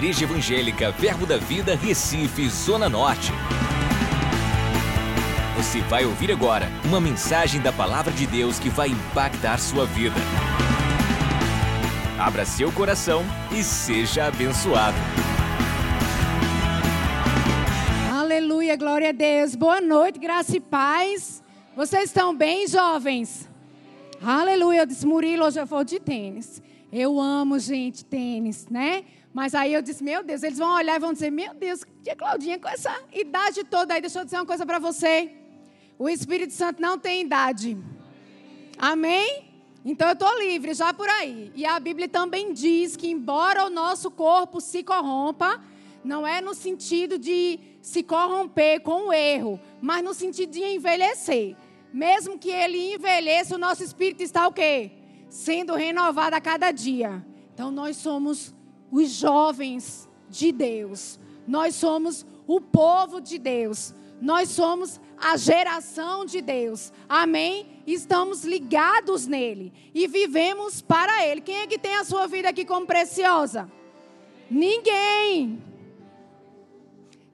Igreja Evangélica Verbo da Vida, Recife, Zona Norte. Você vai ouvir agora uma mensagem da Palavra de Deus que vai impactar sua vida. Abra seu coração e seja abençoado. Aleluia, glória a Deus. Boa noite, graça e paz. Vocês estão bem, jovens? Aleluia, eu disse, Murilo, hoje eu vou de tênis. Eu amo, gente, tênis, né? Mas aí eu disse, meu Deus, eles vão olhar e vão dizer, meu Deus, tia Claudinha, com essa idade toda aí, deixa eu dizer uma coisa para você. O Espírito Santo não tem idade. Amém? Então eu estou livre já por aí. E a Bíblia também diz que, embora o nosso corpo se corrompa, não é no sentido de se corromper com o erro, mas no sentido de envelhecer. Mesmo que ele envelheça, o nosso espírito está o quê? Sendo renovado a cada dia. Então nós somos os jovens de Deus. Nós somos o povo de Deus. Nós somos a geração de Deus. Amém? Estamos ligados nele e vivemos para ele. Quem é que tem a sua vida aqui como preciosa? Ninguém.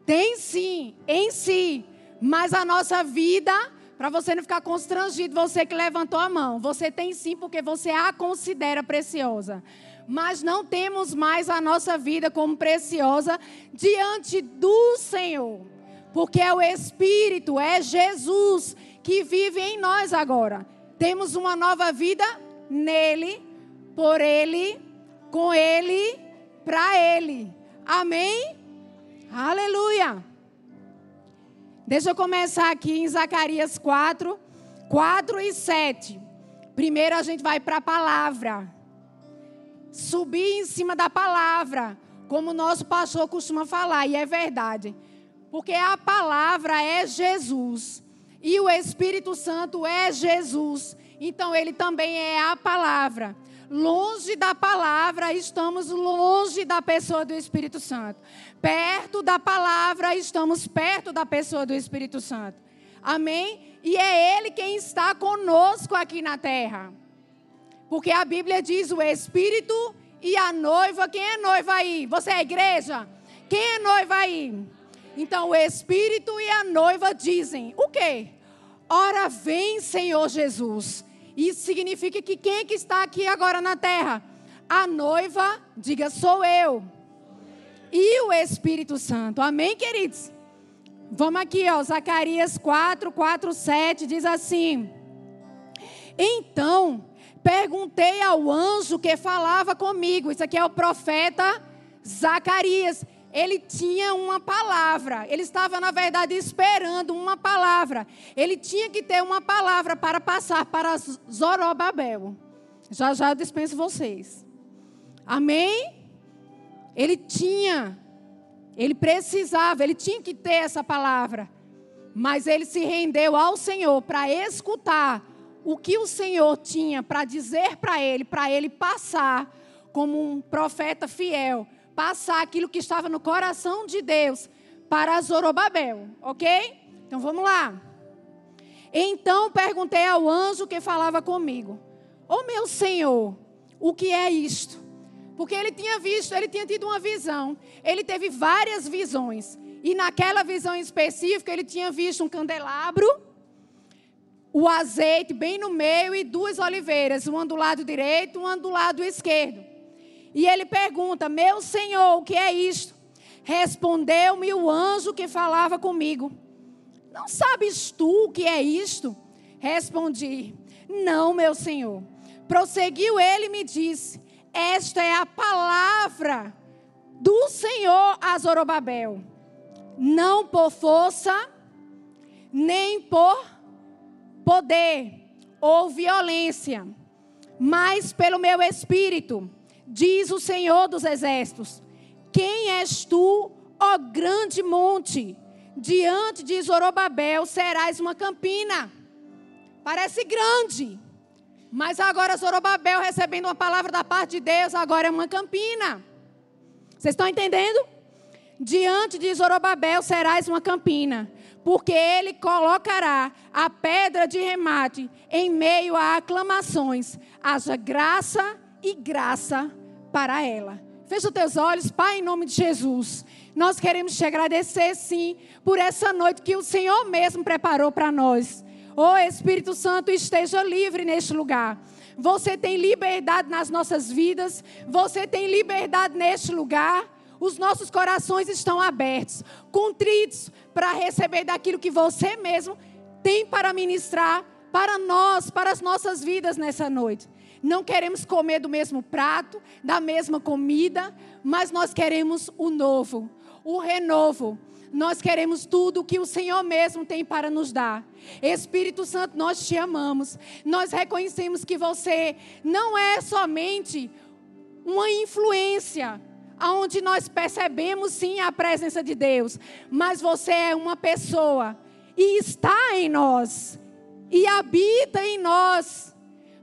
Tem sim, em si. Mas a nossa vida, para você não ficar constrangido, você que levantou a mão, você tem sim, porque você a considera preciosa mas não temos mais a nossa vida como preciosa diante do Senhor. Porque é o Espírito, é Jesus que vive em nós agora. Temos uma nova vida nele, por ele, com ele, para ele. Amém? Aleluia. Deixa eu começar aqui em Zacarias 4, 4 e 7. Primeiro a gente vai para a palavra subir em cima da palavra, como o nosso pastor costuma falar, e é verdade. Porque a palavra é Jesus e o Espírito Santo é Jesus. Então ele também é a palavra. Longe da palavra, estamos longe da pessoa do Espírito Santo. Perto da palavra, estamos perto da pessoa do Espírito Santo. Amém? E é Ele quem está conosco aqui na terra. Porque a Bíblia diz o Espírito e a noiva. Quem é noiva aí? Você é igreja? Quem é noiva aí? Então o Espírito e a noiva dizem: o quê? Ora vem, Senhor Jesus. Isso significa que quem é que está aqui agora na terra? A noiva, diga, sou eu. E o Espírito Santo. Amém, queridos? Vamos aqui, ó, Zacarias 4, 4, 7 diz assim: Então Perguntei ao anjo que falava comigo. Isso aqui é o profeta Zacarias. Ele tinha uma palavra. Ele estava, na verdade, esperando uma palavra. Ele tinha que ter uma palavra para passar para Zorobabel. Já já eu dispenso vocês. Amém? Ele tinha, ele precisava, ele tinha que ter essa palavra. Mas ele se rendeu ao Senhor para escutar o que o Senhor tinha para dizer para ele, para ele passar como um profeta fiel, passar aquilo que estava no coração de Deus para Zorobabel, ok? Então vamos lá. Então perguntei ao anjo que falava comigo: Ô oh, meu Senhor, o que é isto? Porque ele tinha visto, ele tinha tido uma visão, ele teve várias visões. E naquela visão específica, ele tinha visto um candelabro o azeite bem no meio e duas oliveiras, uma do lado direito, uma do lado esquerdo. E ele pergunta: Meu senhor, o que é isto? Respondeu-me o anjo que falava comigo: Não sabes tu o que é isto? Respondi: Não, meu senhor. Prosseguiu ele e me disse: Esta é a palavra do Senhor a Zorobabel. Não por força, nem por poder ou violência, mas pelo meu espírito, diz o Senhor dos Exércitos. Quem és tu, ó grande monte? Diante de Zorobabel serás uma campina. Parece grande, mas agora Zorobabel recebendo uma palavra da parte de Deus, agora é uma campina. Vocês estão entendendo? Diante de Zorobabel serás uma campina porque ele colocará a pedra de remate em meio a aclamações. Haja graça e graça para ela. Fecha os teus olhos, Pai, em nome de Jesus. Nós queremos te agradecer, sim, por essa noite que o Senhor mesmo preparou para nós. Oh, Espírito Santo, esteja livre neste lugar. Você tem liberdade nas nossas vidas. Você tem liberdade neste lugar. Os nossos corações estão abertos, contritos para receber daquilo que você mesmo tem para ministrar para nós, para as nossas vidas nessa noite. Não queremos comer do mesmo prato, da mesma comida, mas nós queremos o novo, o renovo. Nós queremos tudo que o Senhor mesmo tem para nos dar. Espírito Santo, nós te amamos. Nós reconhecemos que você não é somente uma influência, aonde nós percebemos sim a presença de Deus, mas você é uma pessoa e está em nós e habita em nós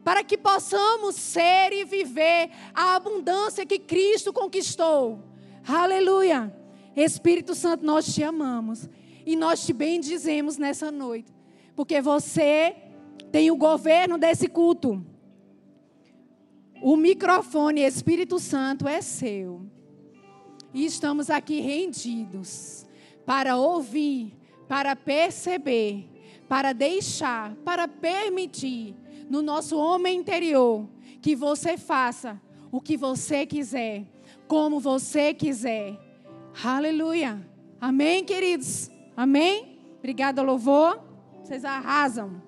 para que possamos ser e viver a abundância que Cristo conquistou. Aleluia. Espírito Santo, nós te amamos e nós te bendizemos nessa noite, porque você tem o governo desse culto. O microfone Espírito Santo é seu. E estamos aqui rendidos para ouvir, para perceber, para deixar, para permitir no nosso homem interior que você faça o que você quiser, como você quiser. Aleluia. Amém, queridos? Amém? Obrigada, louvor. Vocês arrasam.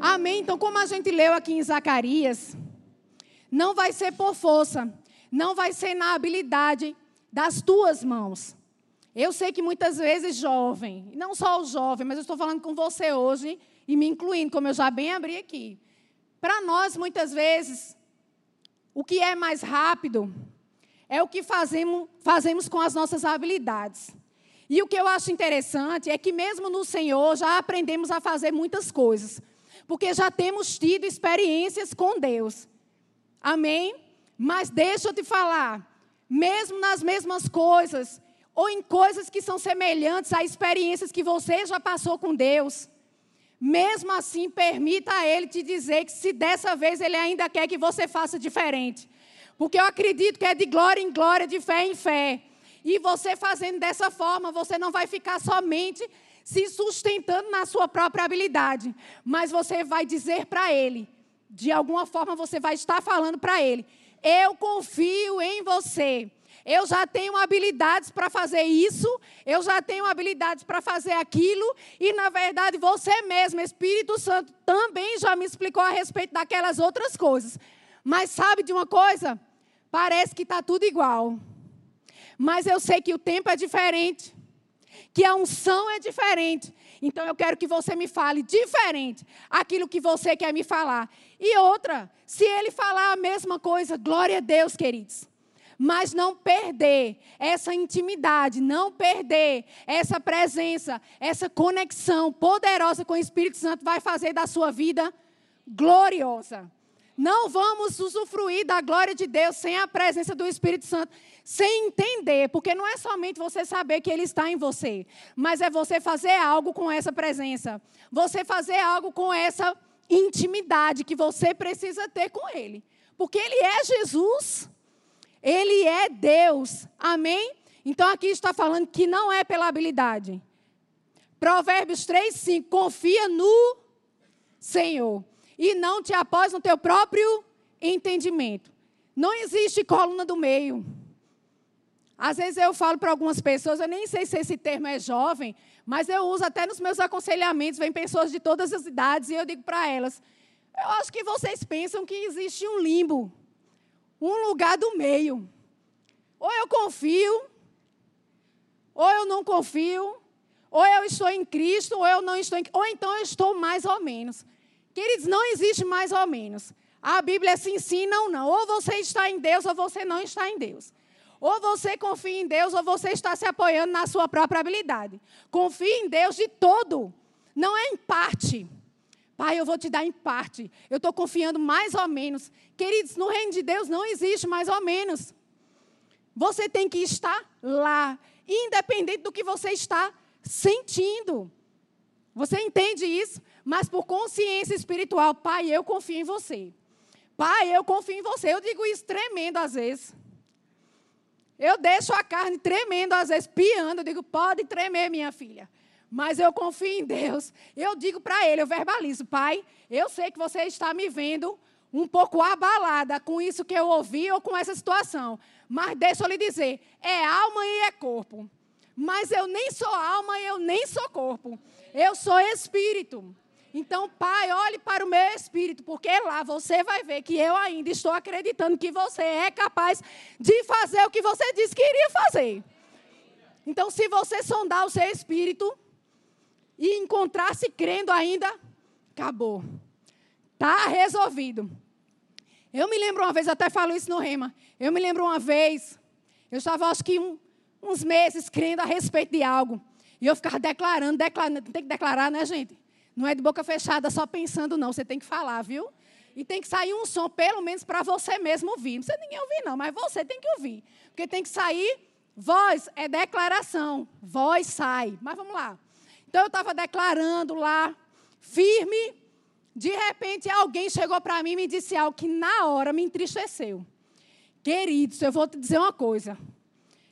Amém. Então, como a gente leu aqui em Zacarias, não vai ser por força, não vai ser na habilidade das tuas mãos. Eu sei que muitas vezes jovem, não só o jovem, mas eu estou falando com você hoje, e me incluindo, como eu já bem abri aqui. Para nós, muitas vezes, o que é mais rápido é o que fazemos, fazemos com as nossas habilidades. E o que eu acho interessante é que, mesmo no Senhor, já aprendemos a fazer muitas coisas, porque já temos tido experiências com Deus. Amém? Mas deixa eu te falar, mesmo nas mesmas coisas, ou em coisas que são semelhantes a experiências que você já passou com Deus, mesmo assim, permita a Ele te dizer que se dessa vez Ele ainda quer que você faça diferente. Porque eu acredito que é de glória em glória, de fé em fé. E você fazendo dessa forma, você não vai ficar somente se sustentando na sua própria habilidade, mas você vai dizer para Ele, de alguma forma você vai estar falando para Ele: Eu confio em você. Eu já tenho habilidades para fazer isso, eu já tenho habilidades para fazer aquilo, e na verdade você mesmo, Espírito Santo, também já me explicou a respeito daquelas outras coisas. Mas sabe de uma coisa? Parece que está tudo igual. Mas eu sei que o tempo é diferente, que a unção é diferente. Então eu quero que você me fale diferente aquilo que você quer me falar. E outra, se ele falar a mesma coisa, glória a Deus, queridos mas não perder essa intimidade, não perder essa presença, essa conexão poderosa com o Espírito Santo vai fazer da sua vida gloriosa. Não vamos usufruir da glória de Deus sem a presença do Espírito Santo, sem entender, porque não é somente você saber que Ele está em você, mas é você fazer algo com essa presença, você fazer algo com essa intimidade que você precisa ter com Ele, porque Ele é Jesus. Ele é Deus. Amém? Então aqui está falando que não é pela habilidade. Provérbios 3, 5. Confia no Senhor. E não te após no teu próprio entendimento. Não existe coluna do meio. Às vezes eu falo para algumas pessoas, eu nem sei se esse termo é jovem, mas eu uso até nos meus aconselhamentos, vem pessoas de todas as idades e eu digo para elas: eu acho que vocês pensam que existe um limbo um lugar do meio. Ou eu confio, ou eu não confio, ou eu estou em Cristo, ou eu não estou em ou então eu estou mais ou menos. Queridos, não existe mais ou menos. A Bíblia se ensina ou não. Ou você está em Deus, ou você não está em Deus. Ou você confia em Deus, ou você está se apoiando na sua própria habilidade. Confie em Deus de todo, não é em parte. Pai, eu vou te dar em parte. Eu estou confiando mais ou menos. Queridos, no reino de Deus não existe mais ou menos. Você tem que estar lá, independente do que você está sentindo. Você entende isso? Mas por consciência espiritual, Pai, eu confio em você. Pai, eu confio em você. Eu digo isso tremendo às vezes. Eu deixo a carne tremendo, às vezes, piando. Eu digo, pode tremer, minha filha. Mas eu confio em Deus. Eu digo para ele, eu verbalizo, Pai, eu sei que você está me vendo um pouco abalada com isso que eu ouvi ou com essa situação. Mas deixa eu lhe dizer, é alma e é corpo. Mas eu nem sou alma e eu nem sou corpo. Eu sou espírito. Então, Pai, olhe para o meu espírito, porque lá você vai ver que eu ainda estou acreditando que você é capaz de fazer o que você disse que iria fazer. Então, se você sondar o seu espírito e encontrar-se crendo ainda, acabou. Está resolvido. Eu me lembro uma vez, até falo isso no Rema. Eu me lembro uma vez, eu estava acho que um, uns meses crendo a respeito de algo. E eu ficava declarando, declarando, tem que declarar, né, gente? Não é de boca fechada só pensando, não. Você tem que falar, viu? E tem que sair um som, pelo menos para você mesmo ouvir. Não precisa ninguém ouvir, não, mas você tem que ouvir. Porque tem que sair. Voz é declaração. Voz sai. Mas vamos lá. Então eu estava declarando lá, firme. De repente alguém chegou para mim e me disse algo que na hora me entristeceu. Queridos, eu vou te dizer uma coisa.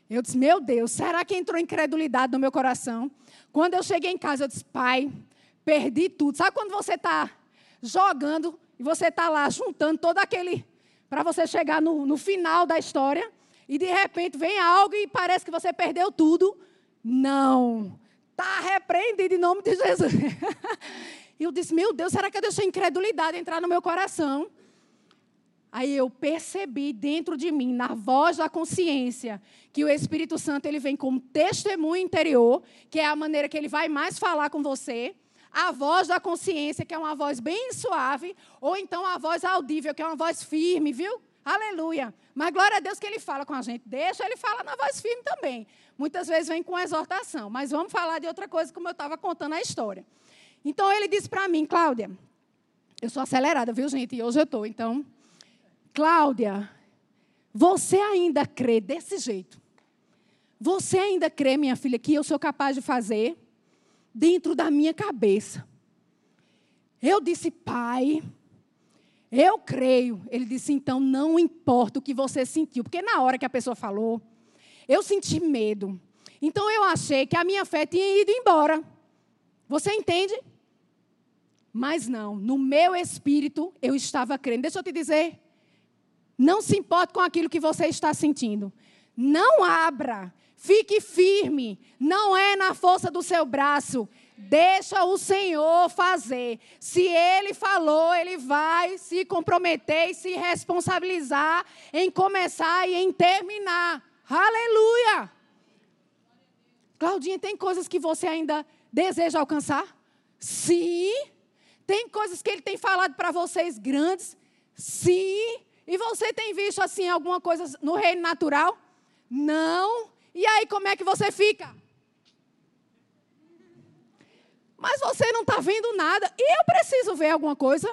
Eu disse, meu Deus, será que entrou incredulidade no meu coração? Quando eu cheguei em casa, eu disse, pai, perdi tudo. Sabe quando você está jogando e você está lá juntando todo aquele. para você chegar no, no final da história e de repente vem algo e parece que você perdeu tudo? Não. Está repreendido em nome de Jesus. E eu disse: Meu Deus, será que eu deixei incredulidade entrar no meu coração? Aí eu percebi dentro de mim, na voz da consciência, que o Espírito Santo ele vem como testemunho interior, que é a maneira que ele vai mais falar com você a voz da consciência, que é uma voz bem suave, ou então a voz audível, que é uma voz firme, viu? Aleluia. Mas glória a Deus que ele fala com a gente. Deixa ele falar na voz firme também. Muitas vezes vem com exortação. Mas vamos falar de outra coisa, como eu estava contando a história. Então ele disse para mim, Cláudia, eu sou acelerada, viu, gente? E hoje eu estou. Então, Cláudia, você ainda crê desse jeito? Você ainda crê, minha filha, que eu sou capaz de fazer? Dentro da minha cabeça. Eu disse, pai, eu creio. Ele disse, então não importa o que você sentiu, porque na hora que a pessoa falou, eu senti medo. Então eu achei que a minha fé tinha ido embora. Você entende? Mas não, no meu espírito eu estava crendo. Deixa eu te dizer. Não se importe com aquilo que você está sentindo. Não abra Fique firme, não é na força do seu braço. Deixa o Senhor fazer. Se Ele falou, Ele vai se comprometer e se responsabilizar em começar e em terminar. Aleluia! Claudinha, tem coisas que você ainda deseja alcançar? Sim. Tem coisas que Ele tem falado para vocês grandes? Sim. E você tem visto assim alguma coisa no reino natural? Não. E aí, como é que você fica? Mas você não está vendo nada. E eu preciso ver alguma coisa.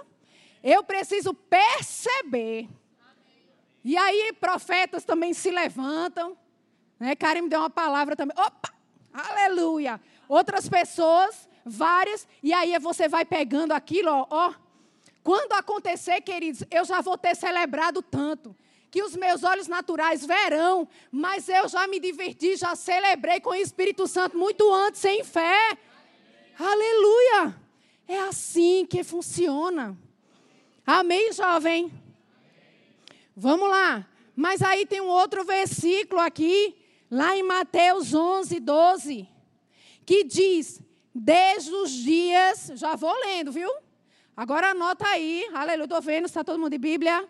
Eu preciso perceber. E aí, profetas também se levantam. Né? Karim me deu uma palavra também. Opa! Aleluia! Outras pessoas, várias. E aí você vai pegando aquilo, ó. ó. Quando acontecer, queridos, eu já vou ter celebrado tanto que os meus olhos naturais verão, mas eu já me diverti, já celebrei com o Espírito Santo muito antes, em fé. Aleluia! É assim que funciona. Amém, jovem? Vamos lá. Mas aí tem um outro versículo aqui, lá em Mateus 11, 12, que diz: Desde os dias. Já vou lendo, viu? Agora anota aí. Aleluia. Estou vendo, está todo mundo de Bíblia?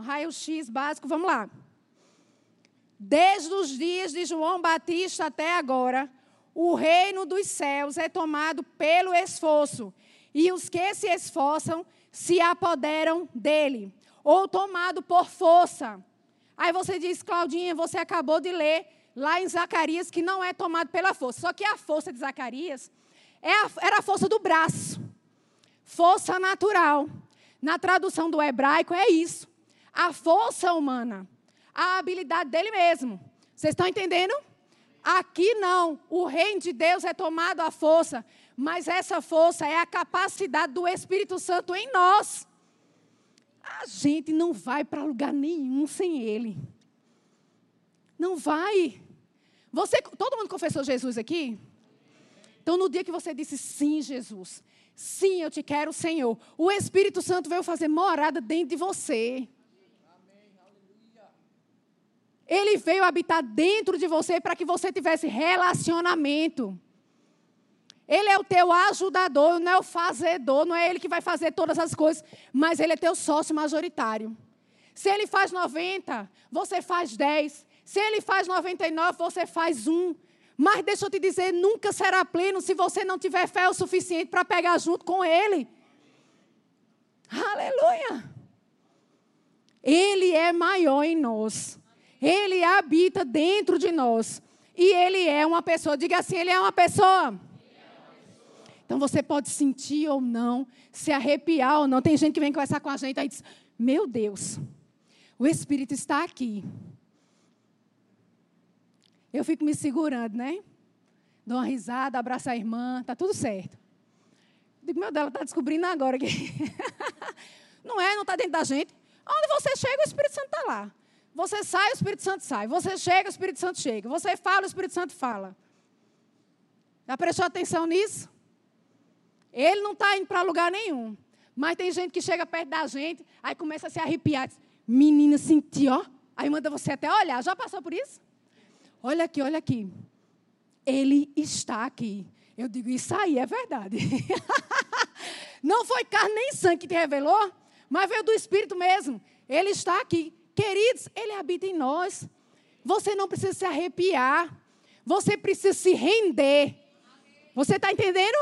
Raio-x básico, vamos lá. Desde os dias de João Batista até agora, o reino dos céus é tomado pelo esforço, e os que se esforçam se apoderam dele, ou tomado por força. Aí você diz, Claudinha, você acabou de ler lá em Zacarias que não é tomado pela força. Só que a força de Zacarias é era a força do braço, força natural. Na tradução do hebraico é isso a força humana, a habilidade dele mesmo. Vocês estão entendendo? Aqui não, o reino de Deus é tomado à força, mas essa força é a capacidade do Espírito Santo em nós. A gente não vai para lugar nenhum sem Ele. Não vai. Você, todo mundo confessou Jesus aqui? Então, no dia que você disse sim, Jesus, sim, eu te quero, Senhor, o Espírito Santo veio fazer morada dentro de você. Ele veio habitar dentro de você para que você tivesse relacionamento. Ele é o teu ajudador, não é o fazedor, não é ele que vai fazer todas as coisas, mas ele é teu sócio majoritário. Se ele faz 90, você faz 10. Se ele faz 99, você faz 1. Mas deixa eu te dizer, nunca será pleno se você não tiver fé o suficiente para pegar junto com ele. Aleluia! Ele é maior em nós. Ele habita dentro de nós. E ele é uma pessoa. Diga assim: ele é uma pessoa. Então você pode sentir ou não, se arrepiar ou não. Tem gente que vem conversar com a gente e diz: Meu Deus, o Espírito está aqui. Eu fico me segurando, né? Dou uma risada, abraço a irmã, tá tudo certo. Digo, meu Deus, ela está descobrindo agora que. não é, não está dentro da gente. Onde você chega, o Espírito Santo está lá. Você sai, o Espírito Santo sai. Você chega, o Espírito Santo chega. Você fala, o Espírito Santo fala. Já prestou atenção nisso? Ele não está indo para lugar nenhum. Mas tem gente que chega perto da gente, aí começa a se arrepiar. Diz, Menina, senti, ó. Aí manda você até olhar. Já passou por isso? Olha aqui, olha aqui. Ele está aqui. Eu digo, isso aí é verdade. não foi carne nem sangue que te revelou, mas veio do Espírito mesmo. Ele está aqui. Queridos, Ele habita em nós. Você não precisa se arrepiar. Você precisa se render. Você está entendendo?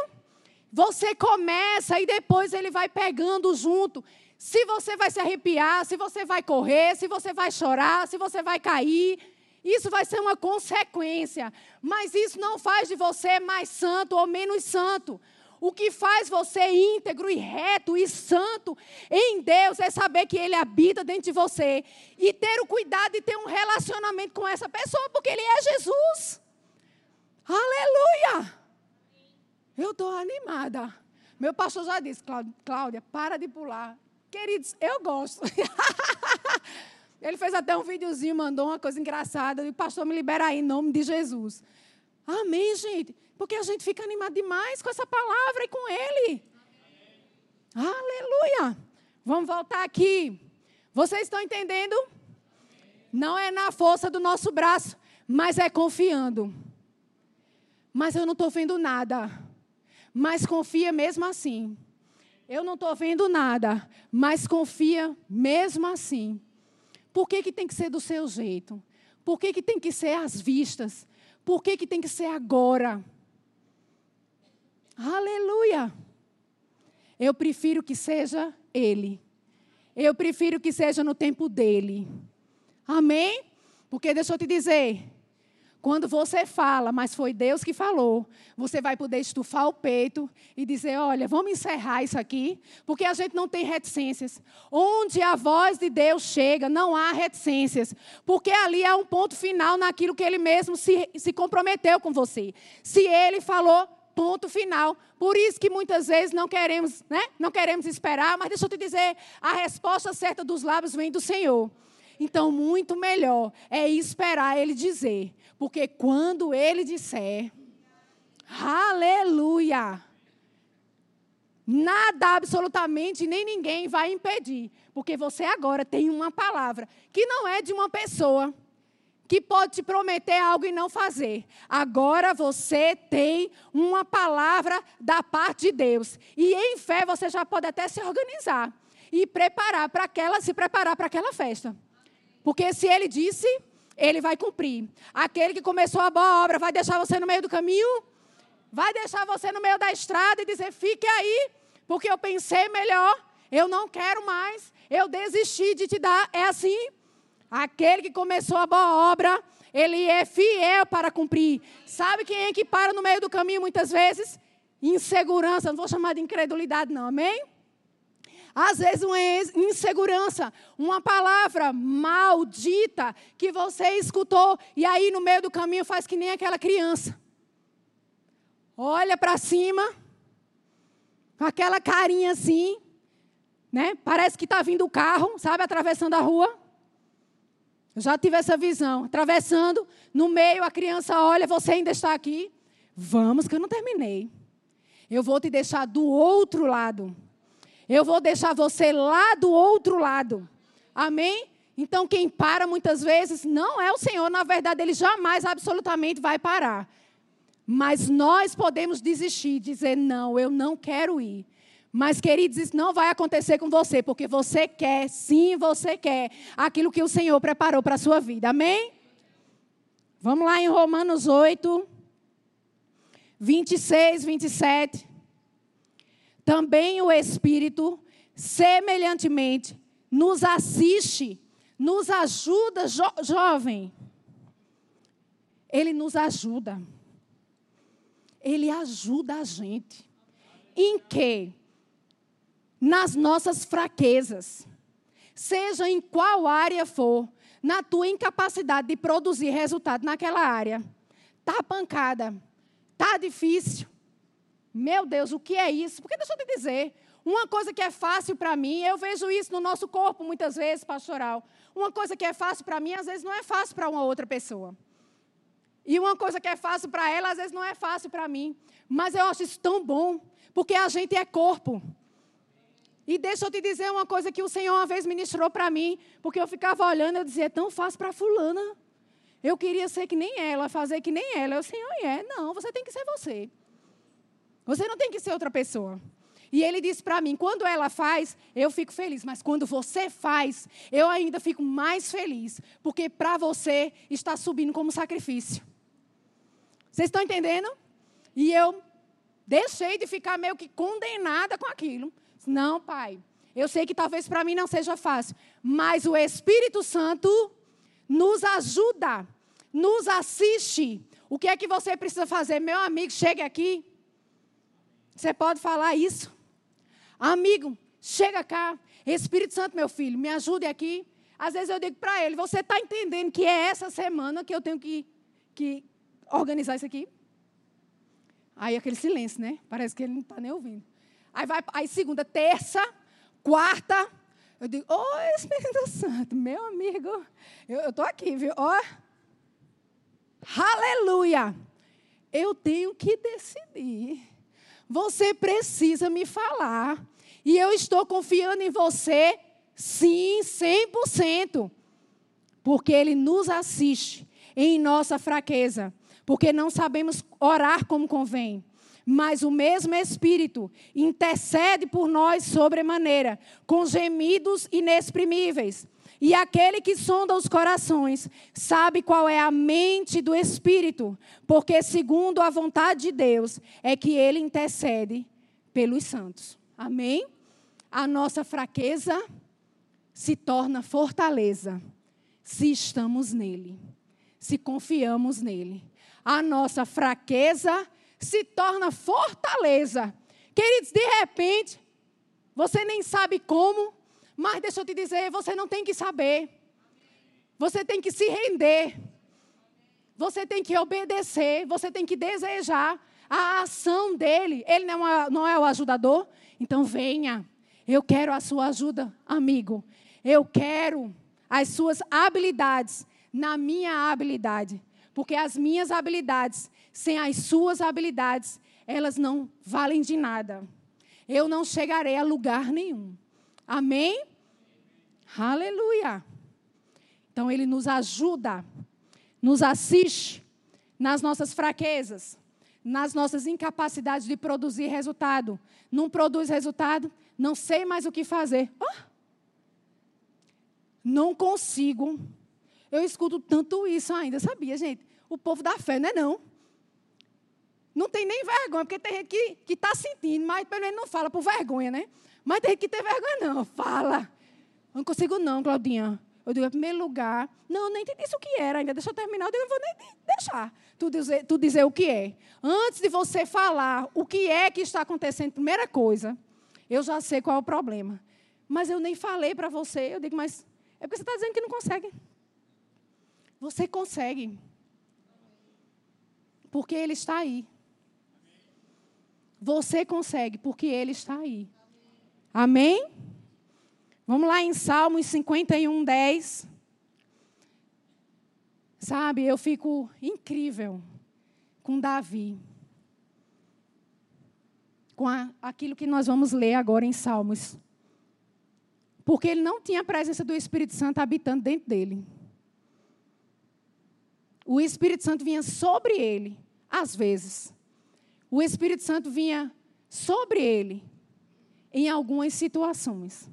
Você começa e depois ele vai pegando junto. Se você vai se arrepiar, se você vai correr, se você vai chorar, se você vai cair, isso vai ser uma consequência. Mas isso não faz de você mais santo ou menos santo. O que faz você íntegro e reto e santo em Deus é saber que Ele habita dentro de você e ter o cuidado de ter um relacionamento com essa pessoa, porque Ele é Jesus. Aleluia! Eu estou animada. Meu pastor já disse, Cláudia, para de pular. Queridos, eu gosto. Ele fez até um videozinho, mandou uma coisa engraçada. E o pastor me libera aí, em nome de Jesus. Amém, gente. Porque a gente fica animado demais com essa palavra e com Ele. Amém. Aleluia. Vamos voltar aqui. Vocês estão entendendo? Não é na força do nosso braço, mas é confiando. Mas eu não estou vendo nada mas confia mesmo assim. Eu não estou vendo nada, mas confia mesmo assim. Por que, que tem que ser do seu jeito? Por que, que tem que ser às vistas? Por que, que tem que ser agora? Aleluia! Eu prefiro que seja Ele. Eu prefiro que seja no tempo dele. Amém? Porque deixa eu te dizer, quando você fala, mas foi Deus que falou, você vai poder estufar o peito e dizer: olha, vamos encerrar isso aqui, porque a gente não tem reticências. Onde a voz de Deus chega, não há reticências, porque ali há um ponto final naquilo que ele mesmo se, se comprometeu com você. Se ele falou, ponto final. Por isso que muitas vezes não queremos, né? Não queremos esperar, mas deixa eu te dizer, a resposta certa dos lábios vem do Senhor. Então, muito melhor é esperar ele dizer. Porque quando ele disser, aleluia, nada absolutamente, nem ninguém vai impedir. Porque você agora tem uma palavra que não é de uma pessoa que pode te prometer algo e não fazer. Agora você tem uma palavra da parte de Deus. E em fé você já pode até se organizar e preparar para aquela, se preparar para aquela festa. Porque se ele disse, ele vai cumprir. Aquele que começou a boa obra vai deixar você no meio do caminho? Vai deixar você no meio da estrada e dizer: fique aí, porque eu pensei melhor, eu não quero mais, eu desisti de te dar. É assim. Aquele que começou a boa obra, ele é fiel para cumprir. Sabe quem é que para no meio do caminho muitas vezes? Insegurança, não vou chamar de incredulidade, não, amém? Às vezes uma insegurança, uma palavra maldita que você escutou e aí no meio do caminho faz que nem aquela criança. Olha para cima, com aquela carinha assim, né? Parece que está vindo o carro, sabe, atravessando a rua. Eu já tive essa visão. Atravessando, no meio, a criança olha, você ainda está aqui? Vamos, que eu não terminei. Eu vou te deixar do outro lado. Eu vou deixar você lá do outro lado. Amém? Então, quem para muitas vezes não é o Senhor, na verdade, ele jamais absolutamente vai parar. Mas nós podemos desistir, dizer: não, eu não quero ir. Mas, queridos, isso não vai acontecer com você, porque você quer, sim, você quer aquilo que o Senhor preparou para a sua vida. Amém? Vamos lá em Romanos 8, 26, 27. Também o Espírito, semelhantemente, nos assiste, nos ajuda, jo jovem. Ele nos ajuda. Ele ajuda a gente. Em quê? Nas nossas fraquezas. Seja em qual área for, na tua incapacidade de produzir resultado naquela área. Tá pancada, tá difícil. Meu Deus, o que é isso? Porque deixa eu te dizer, uma coisa que é fácil para mim, eu vejo isso no nosso corpo muitas vezes, pastoral. Uma coisa que é fácil para mim, às vezes não é fácil para uma outra pessoa. E uma coisa que é fácil para ela, às vezes não é fácil para mim. Mas eu acho isso tão bom, porque a gente é corpo. E deixa eu te dizer uma coisa que o Senhor uma vez ministrou para mim, porque eu ficava olhando, eu dizia, é tão fácil para fulana. Eu queria ser que nem ela, fazer que nem ela. O Senhor é. Não, você tem que ser você. Você não tem que ser outra pessoa. E ele disse para mim: quando ela faz, eu fico feliz, mas quando você faz, eu ainda fico mais feliz, porque para você está subindo como sacrifício. Vocês estão entendendo? E eu deixei de ficar meio que condenada com aquilo. Não, pai. Eu sei que talvez para mim não seja fácil, mas o Espírito Santo nos ajuda, nos assiste. O que é que você precisa fazer? Meu amigo, chegue aqui. Você pode falar isso? Amigo, chega cá. Espírito Santo, meu filho, me ajude aqui. Às vezes eu digo para ele: Você está entendendo que é essa semana que eu tenho que, que organizar isso aqui? Aí aquele silêncio, né? Parece que ele não está nem ouvindo. Aí vai, aí segunda, terça, quarta, eu digo, ô oh, Espírito Santo, meu amigo, eu estou aqui, viu? Ó, oh, aleluia. Eu tenho que decidir. Você precisa me falar. E eu estou confiando em você, sim, 100%. Porque Ele nos assiste em nossa fraqueza. Porque não sabemos orar como convém mas o mesmo Espírito intercede por nós sobremaneira, com gemidos inexprimíveis. E aquele que sonda os corações sabe qual é a mente do Espírito, porque, segundo a vontade de Deus, é que ele intercede pelos santos. Amém? A nossa fraqueza se torna fortaleza se estamos nele, se confiamos nele. A nossa fraqueza se torna fortaleza. Queridos, de repente, você nem sabe como, mas deixa eu te dizer, você não tem que saber. Você tem que se render. Você tem que obedecer, você tem que desejar a ação dele. Ele não é, não é o ajudador? Então venha. Eu quero a sua ajuda, amigo. Eu quero as suas habilidades na minha habilidade. Porque as minhas habilidades sem as suas habilidades, elas não valem de nada. Eu não chegarei a lugar nenhum. Amém? Aleluia. Então ele nos ajuda, nos assiste nas nossas fraquezas, nas nossas incapacidades de produzir resultado. Não produz resultado, não sei mais o que fazer. Oh! Não consigo. Eu escuto tanto isso ainda, sabia, gente? O povo da fé, não é não? Não tem nem vergonha, porque tem gente que está sentindo, mas pelo menos não fala por vergonha, né? Mas tem gente que tem vergonha, não, fala. Eu não consigo, não, Claudinha. Eu digo, em primeiro lugar, não, nem entendi isso o que era ainda, deixa eu terminar, eu digo, não vou nem deixar tu dizer, tu dizer o que é. Antes de você falar o que é que está acontecendo, primeira coisa, eu já sei qual é o problema. Mas eu nem falei para você, eu digo, mas é porque você está dizendo que não consegue. Você consegue. Porque Ele está aí. Você consegue, porque Ele está aí. Amém? Vamos lá em Salmos 51, 10. Sabe, eu fico incrível com Davi. Com a, aquilo que nós vamos ler agora em Salmos. Porque ele não tinha a presença do Espírito Santo habitando dentro dele. O Espírito Santo vinha sobre ele, às vezes. O Espírito Santo vinha sobre ele em algumas situações.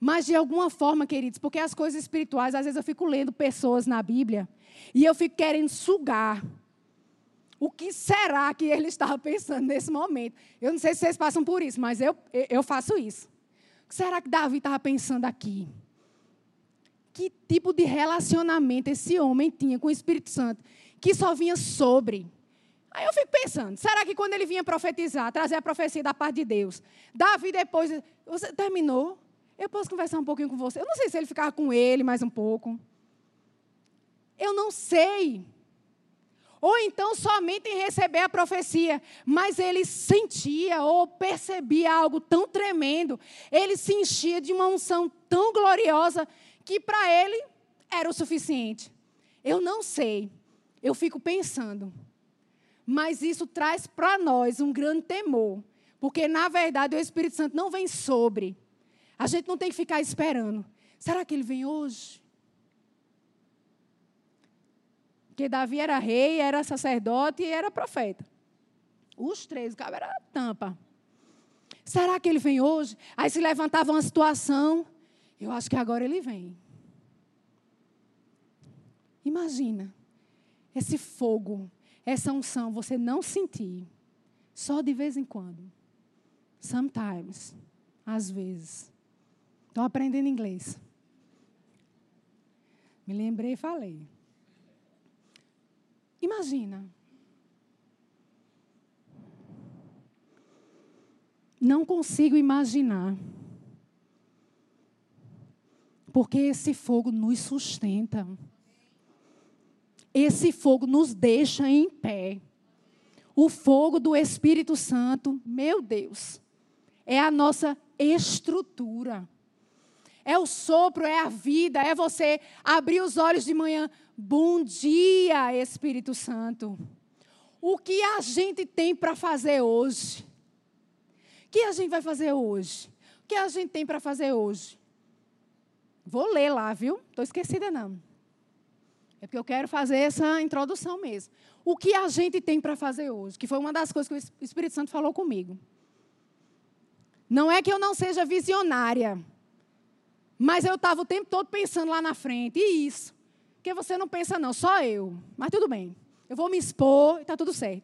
Mas de alguma forma, queridos, porque as coisas espirituais, às vezes eu fico lendo pessoas na Bíblia e eu fico querendo sugar. O que será que ele estava pensando nesse momento? Eu não sei se vocês passam por isso, mas eu, eu faço isso. O que será que Davi estava pensando aqui? Que tipo de relacionamento esse homem tinha com o Espírito Santo que só vinha sobre? Aí eu fico pensando, será que quando ele vinha profetizar, trazer a profecia da parte de Deus, Davi depois, você terminou? Eu posso conversar um pouquinho com você? Eu não sei se ele ficava com ele mais um pouco. Eu não sei. Ou então somente em receber a profecia, mas ele sentia ou percebia algo tão tremendo, ele se enchia de uma unção tão gloriosa que para ele era o suficiente. Eu não sei. Eu fico pensando. Mas isso traz para nós um grande temor. Porque, na verdade, o Espírito Santo não vem sobre. A gente não tem que ficar esperando. Será que ele vem hoje? Porque Davi era rei, era sacerdote e era profeta. Os três, o cara era tampa. Será que ele vem hoje? Aí se levantava uma situação. Eu acho que agora ele vem. Imagina esse fogo essa unção você não sentir, só de vez em quando. Sometimes, às vezes. Estou aprendendo inglês. Me lembrei e falei. Imagina. Não consigo imaginar. Porque esse fogo nos sustenta esse fogo nos deixa em pé. O fogo do Espírito Santo, meu Deus, é a nossa estrutura. É o sopro, é a vida, é você abrir os olhos de manhã. Bom dia, Espírito Santo. O que a gente tem para fazer hoje? O que a gente vai fazer hoje? O que a gente tem para fazer hoje? Vou ler lá, viu? Estou esquecida não. É porque eu quero fazer essa introdução mesmo. O que a gente tem para fazer hoje? Que foi uma das coisas que o Espírito Santo falou comigo. Não é que eu não seja visionária, mas eu estava o tempo todo pensando lá na frente. E isso? Porque você não pensa, não, só eu. Mas tudo bem. Eu vou me expor e está tudo certo.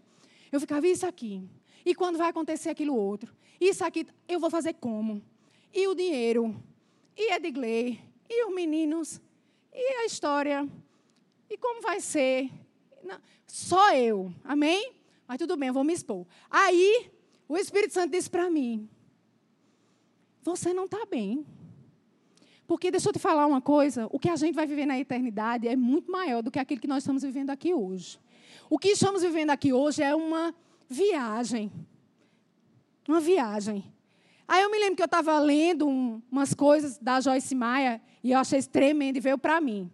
Eu ficava, isso aqui? E quando vai acontecer aquilo outro? Isso aqui, eu vou fazer como? E o dinheiro? E Edgley? E os meninos? E a história? E como vai ser? Não, só eu. Amém? Mas tudo bem, eu vou me expor. Aí, o Espírito Santo disse para mim: Você não está bem. Porque deixa eu te falar uma coisa: o que a gente vai viver na eternidade é muito maior do que aquilo que nós estamos vivendo aqui hoje. O que estamos vivendo aqui hoje é uma viagem. Uma viagem. Aí eu me lembro que eu estava lendo um, umas coisas da Joyce Maia e eu achei isso tremendo e veio para mim.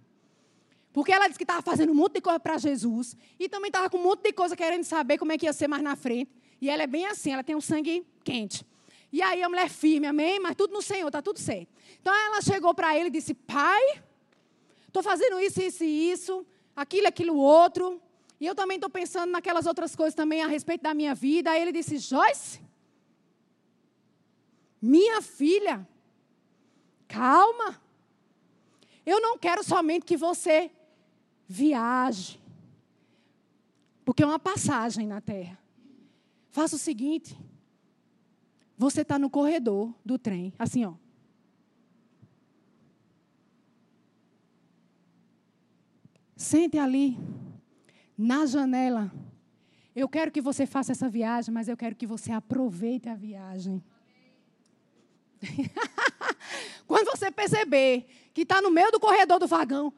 Porque ela disse que estava fazendo um monte de coisa para Jesus. E também estava com um monte de coisa querendo saber como é que ia ser mais na frente. E ela é bem assim, ela tem um sangue quente. E aí a mulher firme, amém? Mas tudo no Senhor, está tudo certo. Então ela chegou para ele e disse: Pai, estou fazendo isso, isso e isso, aquilo, aquilo, outro. E eu também estou pensando naquelas outras coisas também a respeito da minha vida. Aí ele disse: Joyce, minha filha, calma. Eu não quero somente que você viaje. Porque é uma passagem na terra. Faça o seguinte: você está no corredor do trem, assim, ó. Sente ali, na janela. Eu quero que você faça essa viagem, mas eu quero que você aproveite a viagem. Quando você perceber que está no meio do corredor do vagão,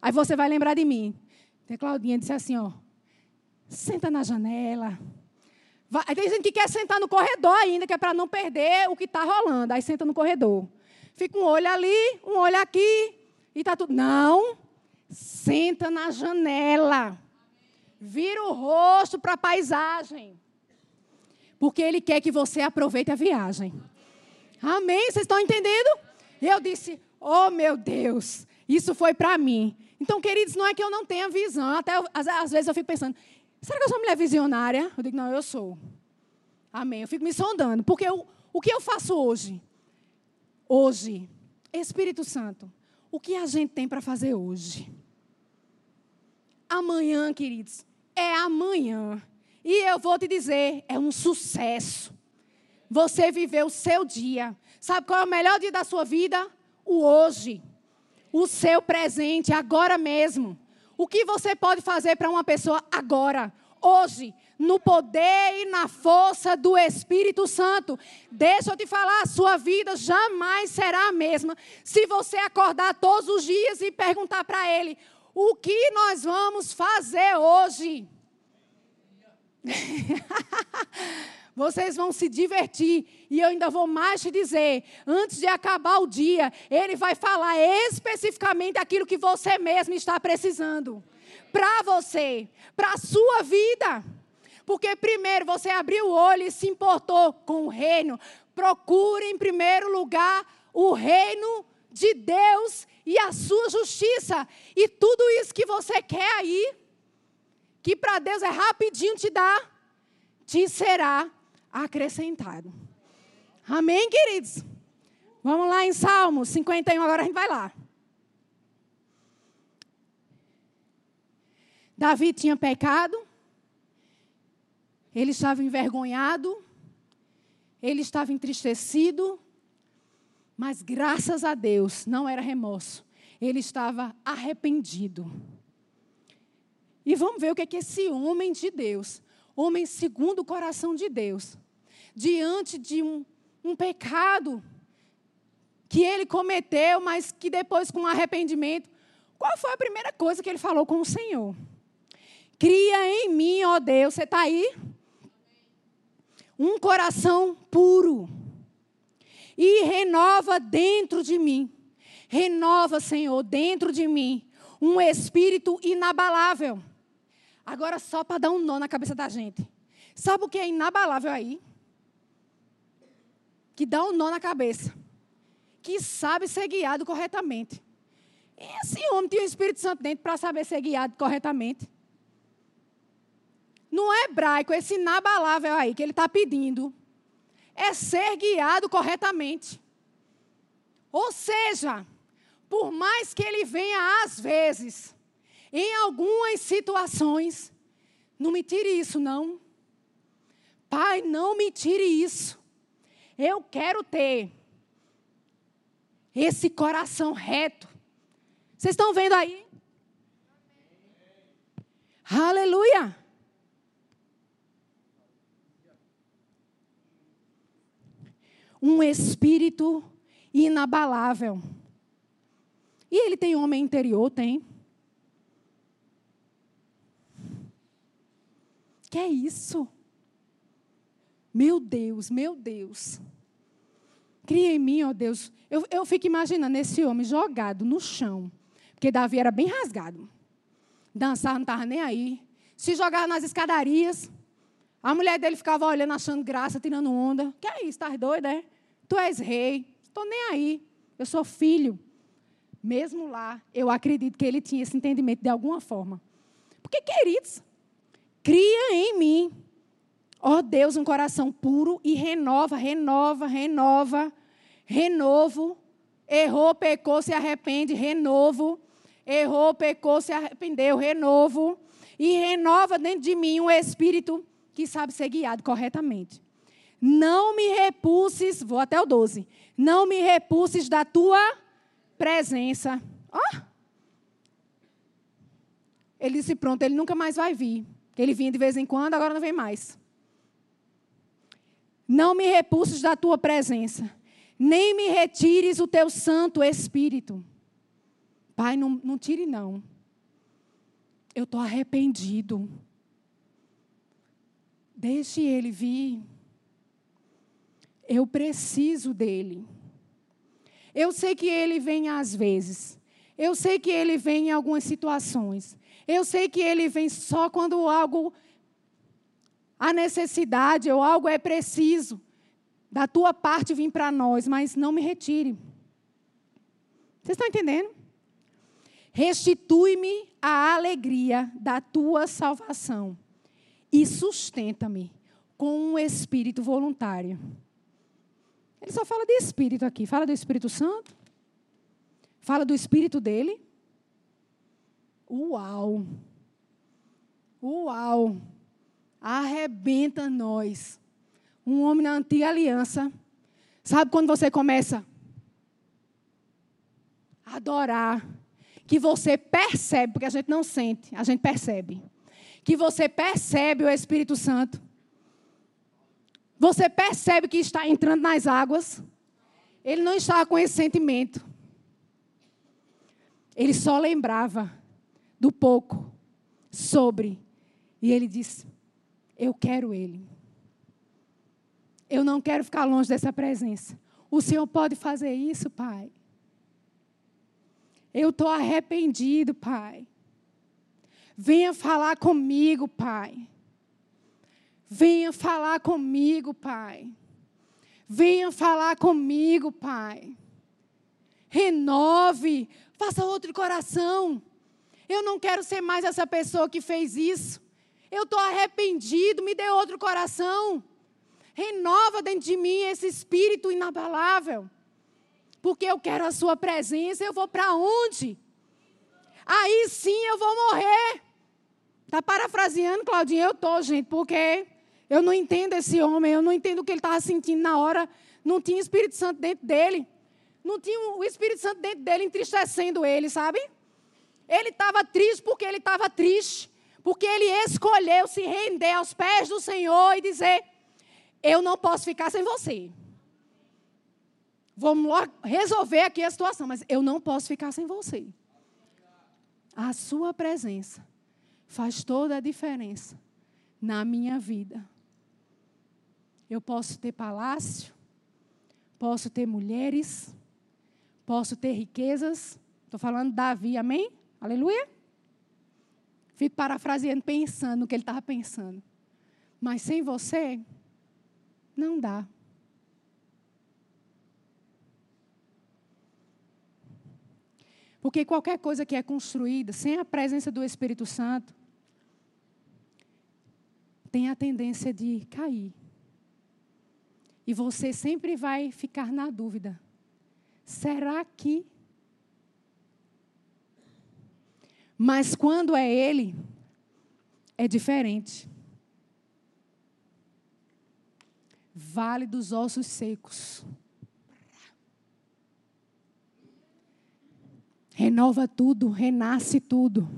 aí você vai lembrar de mim. A Claudinha disse assim, ó, senta na janela, Vai, tem gente que quer sentar no corredor ainda, que é para não perder o que está rolando. Aí senta no corredor. Fica um olho ali, um olho aqui, e está tudo. Não, senta na janela. Vira o rosto para a paisagem. Porque Ele quer que você aproveite a viagem. Amém? Vocês estão entendendo? Eu disse, oh meu Deus, isso foi para mim. Então, queridos, não é que eu não tenha visão. Até às, vezes eu fico pensando, será que eu sou mulher visionária? Eu digo, não, eu sou. Amém. Eu fico me sondando. Porque eu, o que eu faço hoje? Hoje, Espírito Santo, o que a gente tem para fazer hoje? Amanhã, queridos, é amanhã. E eu vou te dizer, é um sucesso. Você viveu o seu dia. Sabe qual é o melhor dia da sua vida? O hoje. O seu presente, agora mesmo. O que você pode fazer para uma pessoa agora, hoje, no poder e na força do Espírito Santo. Deixa eu te falar, a sua vida jamais será a mesma se você acordar todos os dias e perguntar para Ele: o que nós vamos fazer hoje? Vocês vão se divertir. E eu ainda vou mais te dizer: antes de acabar o dia, ele vai falar especificamente aquilo que você mesmo está precisando. Para você, para a sua vida. Porque primeiro você abriu o olho e se importou com o reino. Procure em primeiro lugar o reino de Deus e a sua justiça. E tudo isso que você quer aí, que para Deus é rapidinho te dar, te será acrescentado. Amém, queridos? Vamos lá em Salmos 51, agora a gente vai lá. Davi tinha pecado, ele estava envergonhado, ele estava entristecido, mas graças a Deus não era remorso, ele estava arrependido. E vamos ver o que é que esse homem de Deus, homem segundo o coração de Deus, diante de um, um pecado que ele cometeu, mas que depois, com arrependimento, qual foi a primeira coisa que ele falou com o Senhor? Cria em mim, ó Deus, você está aí? Um coração puro. E renova dentro de mim. Renova, Senhor, dentro de mim. Um espírito inabalável. Agora, só para dar um nó na cabeça da gente. Sabe o que é inabalável aí? que dá um nó na cabeça, que sabe ser guiado corretamente. Esse homem tinha o Espírito Santo dentro para saber ser guiado corretamente. No hebraico, esse inabalável aí que ele está pedindo é ser guiado corretamente. Ou seja, por mais que ele venha às vezes, em algumas situações, não me tire isso, não. Pai, não me tire isso. Eu quero ter esse coração reto. Vocês estão vendo aí? Aleluia! Um espírito inabalável. E ele tem homem interior? Tem. Que é isso? Meu Deus, meu Deus. Cria em mim, ó Deus. Eu, eu fico imaginando esse homem jogado no chão. Porque Davi era bem rasgado. Dançar não estava nem aí. Se jogava nas escadarias. A mulher dele ficava olhando, achando graça, tirando onda. Que é isso? Estás doido, é? Tu és rei. Estou nem aí. Eu sou filho. Mesmo lá, eu acredito que ele tinha esse entendimento de alguma forma. Porque, queridos, cria em mim Ó oh Deus, um coração puro e renova, renova, renova, renovo. Errou, pecou, se arrepende, renovo. Errou, pecou, se arrependeu, renovo. E renova dentro de mim um espírito que sabe ser guiado corretamente. Não me repulses, vou até o 12. Não me repulses da tua presença. Ó. Oh. Ele disse: pronto, ele nunca mais vai vir. Ele vinha de vez em quando, agora não vem mais. Não me repulses da tua presença, nem me retires o teu Santo Espírito. Pai, não, não tire, não. Eu estou arrependido. Deixe ele vir. Eu preciso dele. Eu sei que ele vem às vezes. Eu sei que ele vem em algumas situações. Eu sei que ele vem só quando algo há necessidade ou algo é preciso da tua parte vir para nós, mas não me retire. Vocês estão entendendo? Restitui-me a alegria da tua salvação e sustenta-me com um espírito voluntário. Ele só fala de espírito aqui. Fala do Espírito Santo. Fala do espírito dele. Uau! Uau! Arrebenta nós. Um homem na antiga aliança. Sabe quando você começa a adorar? Que você percebe, porque a gente não sente, a gente percebe. Que você percebe o Espírito Santo. Você percebe que está entrando nas águas. Ele não estava com esse sentimento. Ele só lembrava do pouco sobre. E ele disse: Eu quero ele. Eu não quero ficar longe dessa presença. O Senhor pode fazer isso, Pai. Eu estou arrependido, Pai. Venha falar comigo, Pai. Venha falar comigo, Pai. Venha falar comigo, Pai. Renove, faça outro coração. Eu não quero ser mais essa pessoa que fez isso. Eu estou arrependido, me dê outro coração. Renova dentro de mim esse espírito inabalável. Porque eu quero a sua presença. Eu vou para onde? Aí sim eu vou morrer. Está parafraseando, Claudinha? Eu estou, gente, porque eu não entendo esse homem, eu não entendo o que ele estava sentindo na hora. Não tinha Espírito Santo dentro dele. Não tinha o Espírito Santo dentro dele entristecendo ele, sabe? Ele estava triste porque ele estava triste. Porque ele escolheu se render aos pés do Senhor e dizer: Eu não posso ficar sem você. Vamos resolver aqui a situação, mas eu não posso ficar sem você. A sua presença faz toda a diferença na minha vida. Eu posso ter palácio, posso ter mulheres, posso ter riquezas. Estou falando Davi, amém? Aleluia? Fico parafraseando, pensando no que ele estava pensando. Mas sem você, não dá. Porque qualquer coisa que é construída sem a presença do Espírito Santo tem a tendência de cair. E você sempre vai ficar na dúvida: será que? Mas quando é Ele, é diferente. Vale dos ossos secos. Renova tudo, renasce tudo.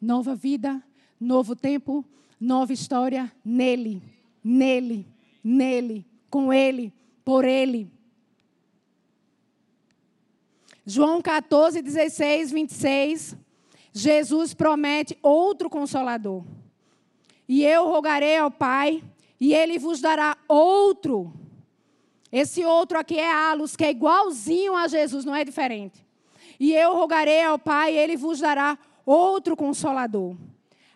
Nova vida, novo tempo, nova história nele, nele, nele com Ele, por Ele. João 14, 16, 26. Jesus promete outro consolador. E eu rogarei ao Pai, e Ele vos dará outro. Esse outro aqui é Alos, que é igualzinho a Jesus, não é diferente. E eu rogarei ao Pai, e Ele vos dará outro consolador,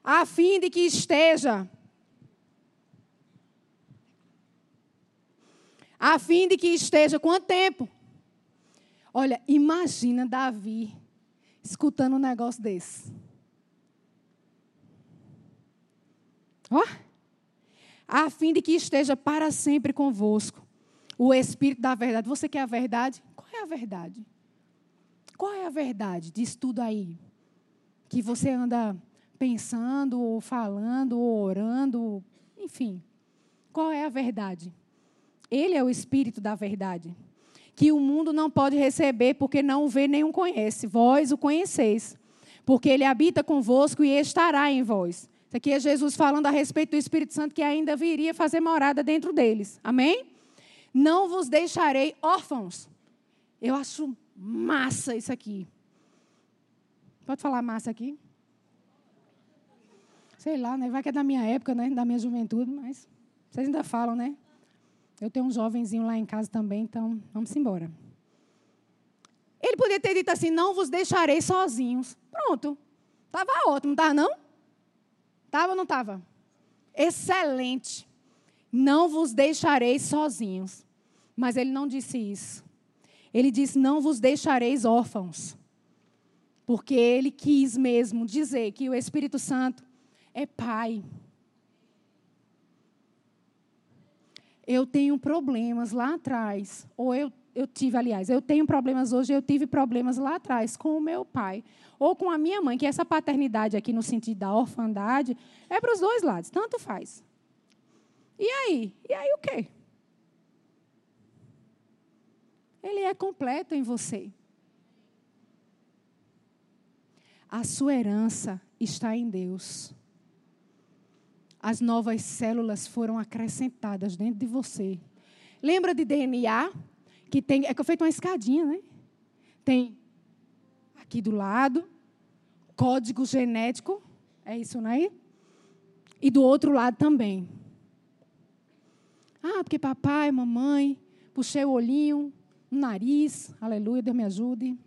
a fim de que esteja a fim de que esteja quanto tempo? Olha, imagina Davi escutando um negócio desse. Ó, a fim de que esteja para sempre convosco o Espírito da verdade. Você quer a verdade? Qual é a verdade? Qual é a verdade disso tudo aí? Que você anda pensando, ou falando, ou orando, enfim. Qual é a verdade? Ele é o Espírito da verdade, que o mundo não pode receber porque não o vê nem o conhece. Vós o conheceis, porque ele habita convosco e estará em vós. Isso aqui é Jesus falando a respeito do Espírito Santo que ainda viria fazer morada dentro deles. Amém? Não vos deixarei órfãos. Eu acho massa isso aqui. Pode falar massa aqui? Sei lá, né? Vai que é da minha época, né? Da minha juventude, mas vocês ainda falam, né? Eu tenho um jovenzinho lá em casa também, então vamos embora. Ele podia ter dito assim: não vos deixarei sozinhos. Pronto. Estava ótimo, tá não? Estava ou não estava? Excelente. Não vos deixarei sozinhos. Mas ele não disse isso. Ele disse: não vos deixareis órfãos. Porque ele quis mesmo dizer que o Espírito Santo é pai. Eu tenho problemas lá atrás, ou eu eu tive, aliás, eu tenho problemas hoje, eu tive problemas lá atrás com o meu pai, ou com a minha mãe, que essa paternidade aqui no sentido da orfandade é para os dois lados, tanto faz. E aí? E aí o quê? Ele é completo em você. A sua herança está em Deus. As novas células foram acrescentadas dentro de você. Lembra de DNA? que tem, é que eu feito uma escadinha, né? Tem aqui do lado, código genético, é isso, né? E do outro lado também. Ah, porque papai, mamãe, puxei o olhinho, o nariz, aleluia, Deus me ajude.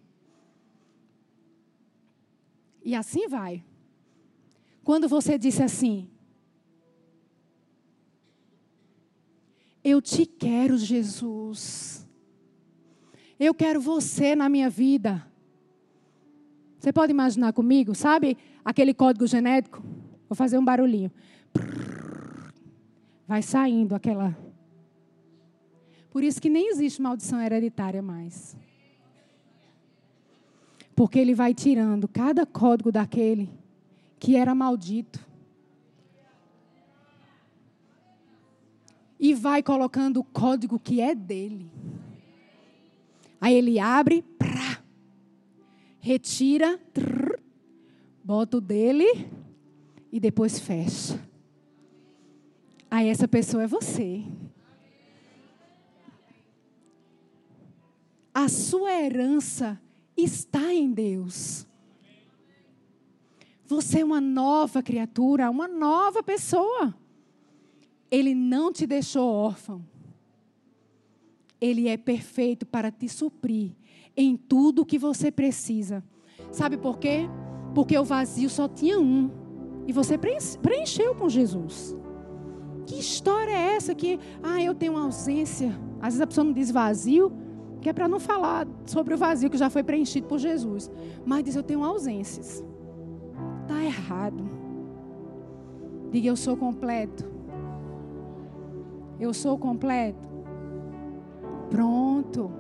E assim vai. Quando você disse assim, eu te quero, Jesus. Eu quero você na minha vida. Você pode imaginar comigo, sabe? Aquele código genético. Vou fazer um barulhinho. Vai saindo aquela. Por isso que nem existe maldição hereditária mais. Porque ele vai tirando cada código daquele que era maldito. E vai colocando o código que é dele. Aí ele abre, prá, retira, trrr, bota o dele e depois fecha. Aí essa pessoa é você. A sua herança está em Deus. Você é uma nova criatura, uma nova pessoa. Ele não te deixou órfão. Ele é perfeito para te suprir em tudo o que você precisa. Sabe por quê? Porque o vazio só tinha um. E você preencheu com Jesus. Que história é essa que, ah, eu tenho ausência? Às vezes a pessoa não diz vazio, que é para não falar sobre o vazio que já foi preenchido por Jesus. Mas diz, eu tenho ausências. Está errado. Diga, eu sou completo. Eu sou completo. Pronto.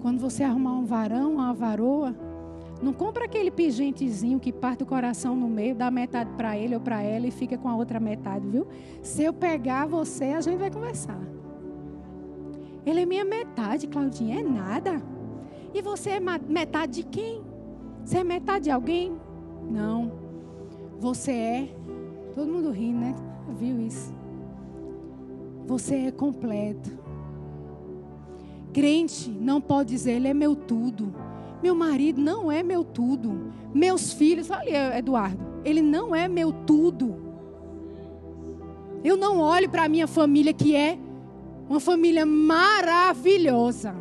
Quando você arrumar um varão, uma varoa, não compra aquele pigentezinho que parte o coração no meio, dá metade para ele ou para ela e fica com a outra metade, viu? Se eu pegar você, a gente vai conversar. Ele é minha metade, Claudinha, é nada. E você é metade de quem? Você é metade de alguém? Não. Você é. Todo mundo rindo, né? Viu isso? Você é completo. Crente não pode dizer, ele é meu tudo. Meu marido não é meu tudo. Meus filhos, olha, Eduardo, ele não é meu tudo. Eu não olho para a minha família, que é uma família maravilhosa.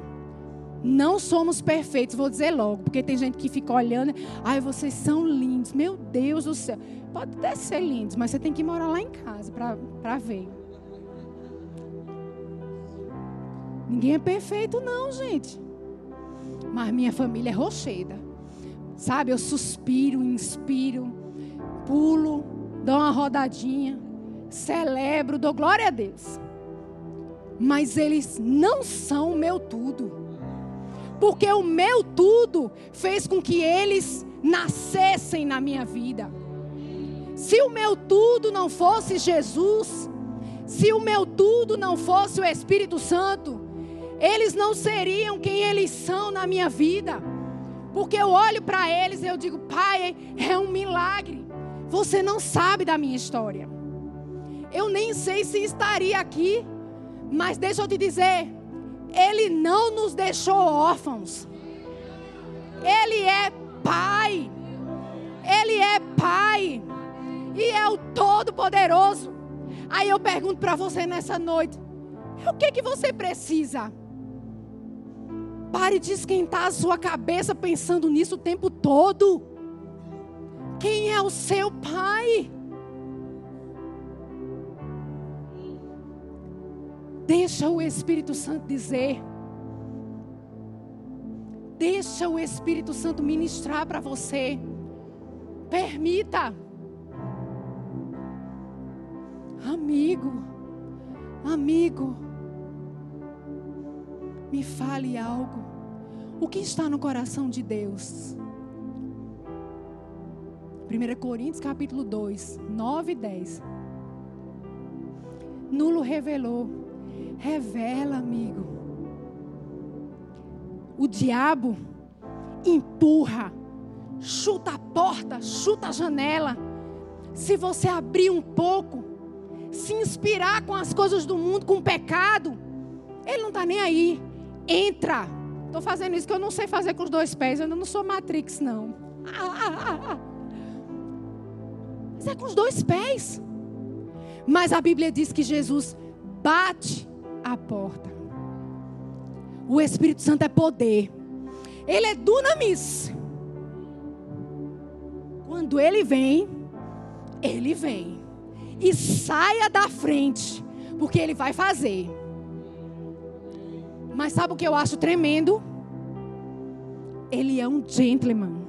Não somos perfeitos, vou dizer logo, porque tem gente que fica olhando, ai, vocês são lindos, meu Deus do céu. Pode até ser lindos, mas você tem que morar lá em casa para ver. Ninguém é perfeito, não, gente. Mas minha família é rocheda. Sabe, eu suspiro, inspiro, pulo, dou uma rodadinha, celebro, dou glória a Deus. Mas eles não são o meu tudo. Porque o meu tudo fez com que eles nascessem na minha vida. Se o meu tudo não fosse Jesus, se o meu tudo não fosse o Espírito Santo, eles não seriam quem eles são na minha vida. Porque eu olho para eles e eu digo, Pai, é um milagre. Você não sabe da minha história. Eu nem sei se estaria aqui, mas deixa eu te dizer, Ele não nos deixou órfãos. Ele é Pai. Ele é Pai. E é o Todo-Poderoso. Aí eu pergunto para você nessa noite: o que que você precisa? Pare de esquentar a sua cabeça pensando nisso o tempo todo. Quem é o seu pai? Deixa o Espírito Santo dizer. Deixa o Espírito Santo ministrar para você. Permita. Amigo, amigo, me fale algo. O que está no coração de Deus? 1 Coríntios capítulo 2, 9 e 10. Nulo revelou. Revela, amigo. O diabo empurra, chuta a porta, chuta a janela. Se você abrir um pouco, se inspirar com as coisas do mundo, com o pecado, ele não está nem aí. Entra. Estou fazendo isso que eu não sei fazer com os dois pés. Eu não sou Matrix, não. Mas é com os dois pés. Mas a Bíblia diz que Jesus bate a porta. O Espírito Santo é poder. Ele é dunamis. Quando ele vem, ele vem. E saia da frente, porque ele vai fazer. Mas sabe o que eu acho tremendo? Ele é um gentleman.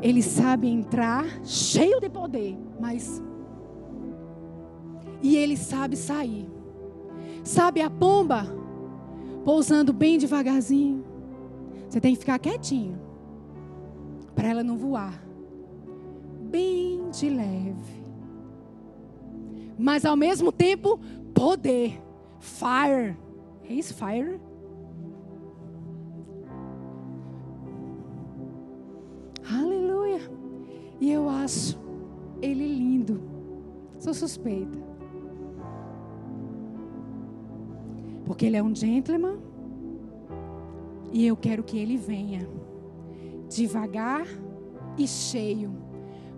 Ele sabe entrar cheio de poder, mas. E ele sabe sair. Sabe a pomba? Pousando bem devagarzinho. Você tem que ficar quietinho. Para ela não voar. Bem de leve mas ao mesmo tempo poder. Fire. É isso, fire? Aleluia. E eu acho ele lindo. Sou suspeita. Porque ele é um gentleman. E eu quero que ele venha devagar e cheio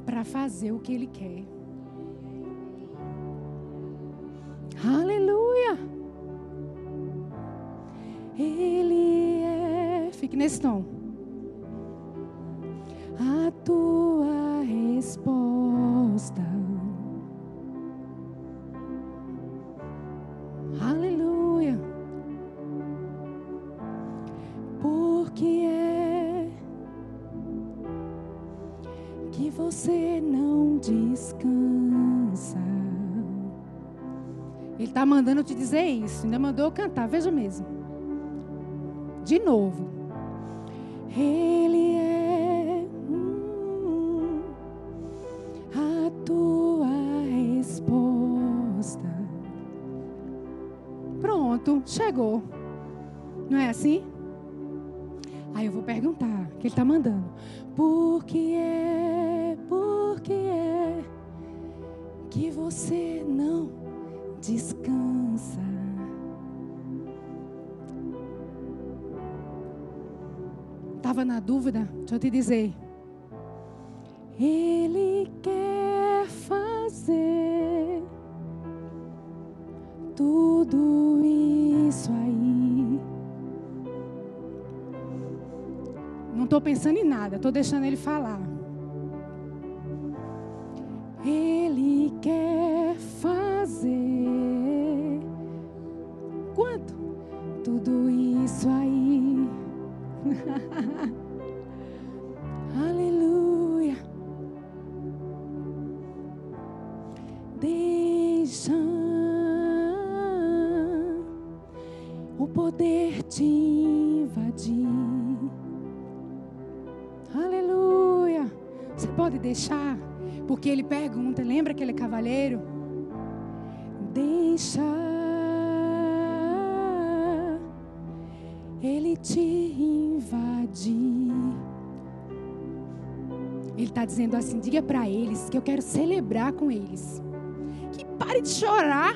para fazer o que ele quer. Fique nesse tom. A tua resposta. Aleluia. Porque é que você não descansa. Ele está mandando te dizer isso. Ainda mandou eu cantar. Veja mesmo. De novo. Ele é a tua resposta. Pronto, chegou. Não é assim? Aí eu vou perguntar, que ele está mandando. Por que é, por que é que você não descansa. Estava na dúvida? Deixa eu te dizer. Ele quer fazer tudo isso aí. Não estou pensando em nada, estou deixando ele falar. Ele quer fazer. Quanto? Aleluia. Deixa o poder te invadir. Aleluia. Você pode deixar. Porque ele pergunta, lembra aquele cavaleiro? Deixa te invadir. Ele está dizendo assim: diga para eles que eu quero celebrar com eles. Que pare de chorar.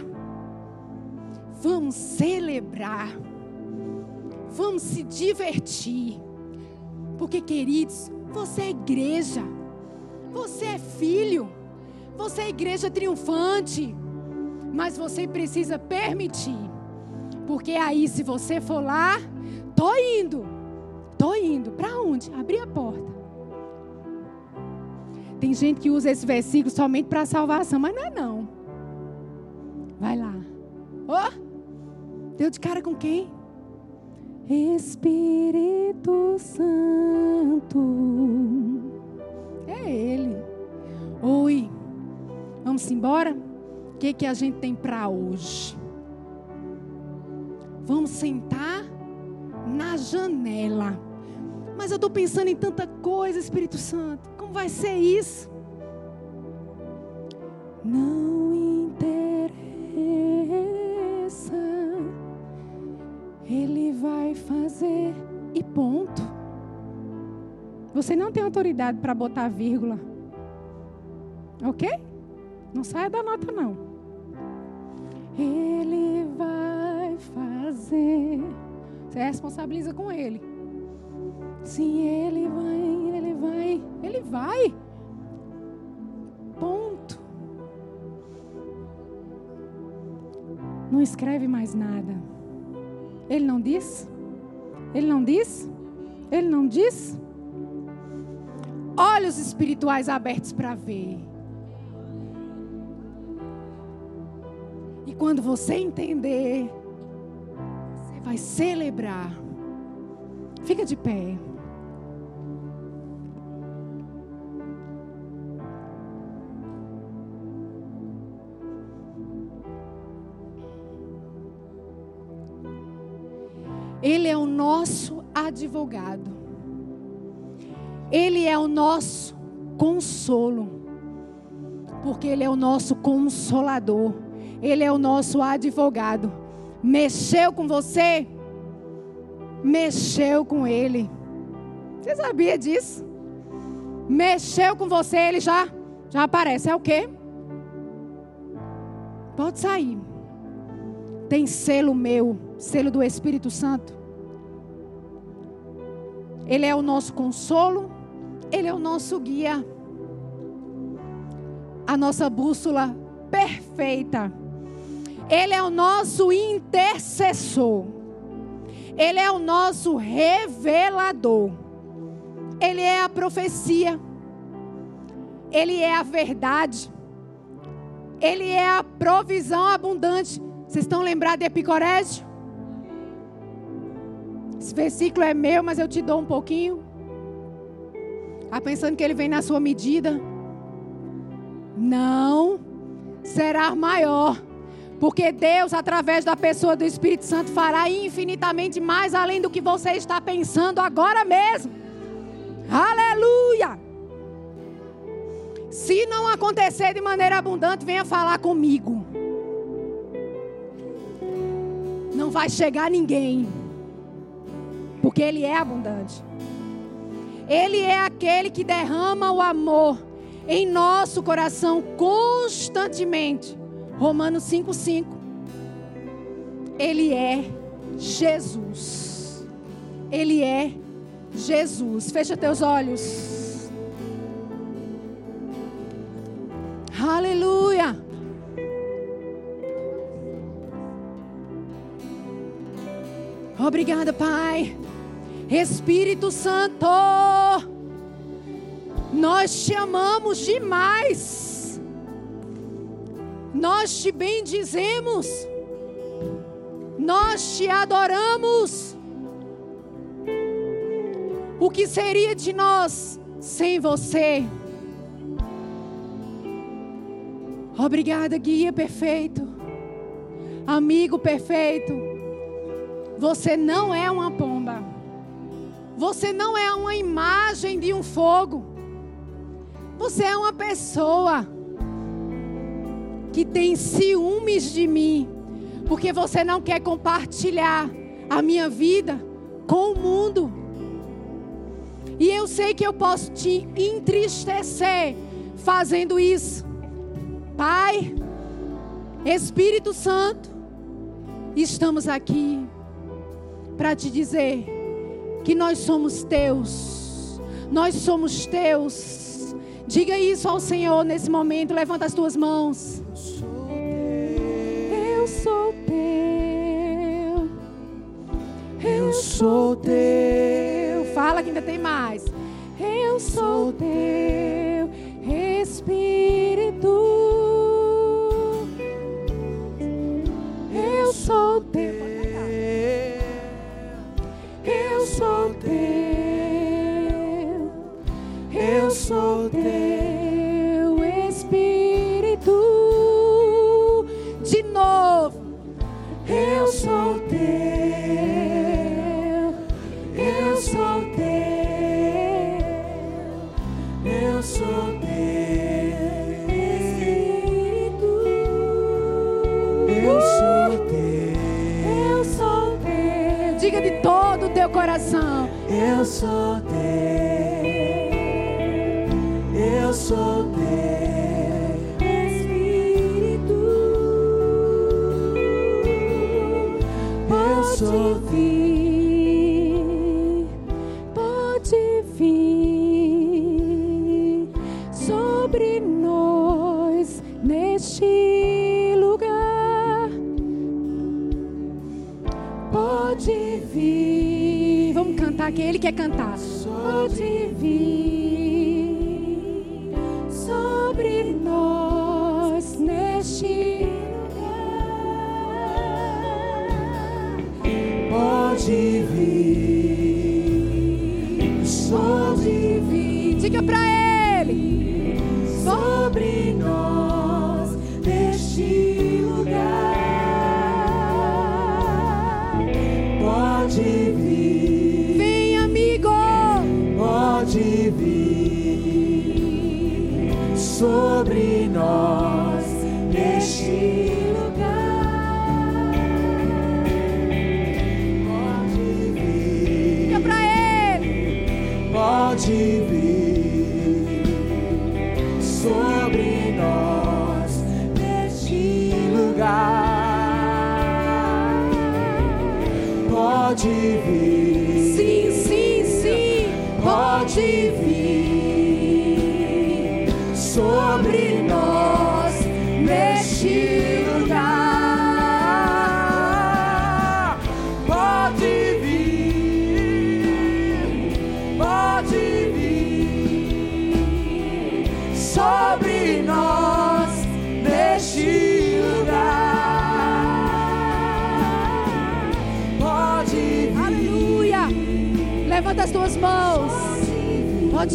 Vamos celebrar. Vamos se divertir. Porque, queridos, Você é igreja. Você é filho. Você é igreja triunfante. Mas você precisa permitir. Porque aí, se você for lá, tô indo. Tô indo. Para onde? Abrir a porta. Tem gente que usa esse versículo somente para salvação, mas não é não. Vai lá. Oh, deu de cara com quem? Espírito Santo. É Ele. Oi. Vamos embora? O que, que a gente tem para hoje? Vamos sentar na janela. Mas eu estou pensando em tanta coisa, Espírito Santo. Como vai ser isso? Não interessa. Ele vai fazer e ponto. Você não tem autoridade para botar vírgula. Ok? Não saia da nota, não. Ele vai fazer. Você responsabiliza com ele. Sim, ele vai, ele vai, ele vai. Ponto. Não escreve mais nada. Ele não diz? Ele não diz? Ele não diz? Olhos espirituais abertos para ver. E quando você entender, vai celebrar. Fica de pé. Ele é o nosso advogado. Ele é o nosso consolo. Porque Ele é o nosso consolador. Ele é o nosso advogado. Mexeu com você? Mexeu com Ele. Você sabia disso? Mexeu com você, Ele já, já aparece. É o quê? Pode sair. Tem selo meu, selo do Espírito Santo. Ele é o nosso consolo, Ele é o nosso guia, a nossa bússola perfeita. Ele é o nosso intercessor, Ele é o nosso revelador, Ele é a profecia, Ele é a verdade, Ele é a provisão abundante. Vocês estão lembrados de Epicorésio? Esse versículo é meu, mas eu te dou um pouquinho. Está pensando que ele vem na sua medida? Não será maior. Porque Deus, através da pessoa do Espírito Santo, fará infinitamente mais além do que você está pensando agora mesmo. Aleluia! Se não acontecer de maneira abundante, venha falar comigo. Não vai chegar ninguém porque Ele é abundante. Ele é aquele que derrama o amor em nosso coração constantemente. Romanos 5,5. Ele é Jesus. Ele é Jesus. Fecha teus olhos. Aleluia. Obrigada, Pai. Espírito Santo, nós te amamos demais, nós te bendizemos, nós te adoramos. O que seria de nós sem você? Obrigada, guia perfeito, amigo perfeito. Você não é uma pomba. Você não é uma imagem de um fogo. Você é uma pessoa que tem ciúmes de mim, porque você não quer compartilhar a minha vida com o mundo. E eu sei que eu posso te entristecer fazendo isso. Pai, Espírito Santo, estamos aqui para te dizer que nós somos teus, Nós somos teus. Diga isso ao Senhor nesse momento. Levanta as tuas mãos. Sou teu. Eu sou teu. Fala que ainda tem mais. Eu sou teu Espírito. Eu sou teu. Eu sou teu. Eu sou teu Eu sou Pode vir, pode vir sobre nós neste lugar. Pode vir. Vamos cantar que ele quer cantar. Pode vir sobre nós neste. Pode vir sobre vir Diga pra ele. sobre nós neste lugar. Pode vir, Vem, amigo. pode vir sobre Vir,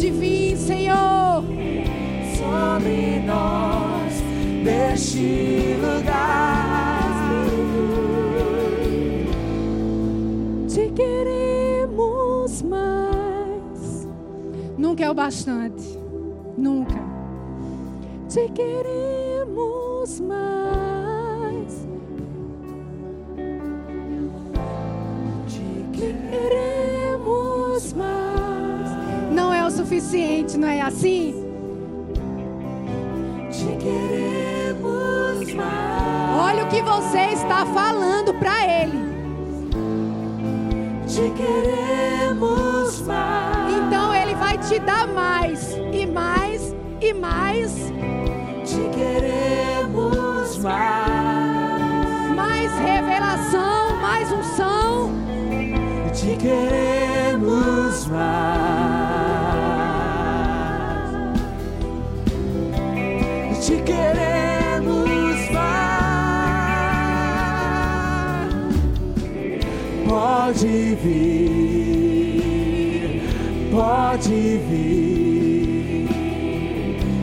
Pode vir, Senhor. sobre nós neste lugar. Te queremos mais. Nunca é o bastante. Nunca. Te queremos mais. Suficiente, não é assim? Te queremos mais. Olha o que você está falando para Ele. Te queremos mais. Então Ele vai te dar mais, e mais, e mais, Te queremos mais. mais revelação, mais unção. Te queremos mais. Queremos mais. Pode vir, pode vir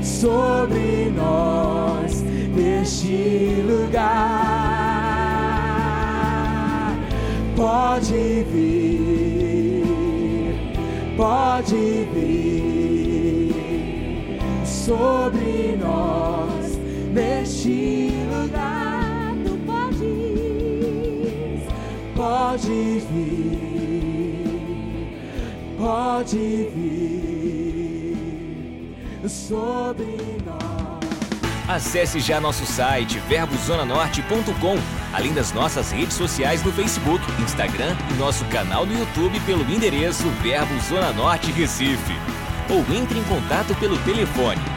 sobre nós neste lugar. Pode vir, pode vir sobre nós neste lugar. Tu podes, pode vir, pode vir sobre nós. Acesse já nosso site verbozonanorte.com, além das nossas redes sociais no Facebook, Instagram e nosso canal no YouTube pelo endereço Verbo Zona Norte Recife. Ou entre em contato pelo telefone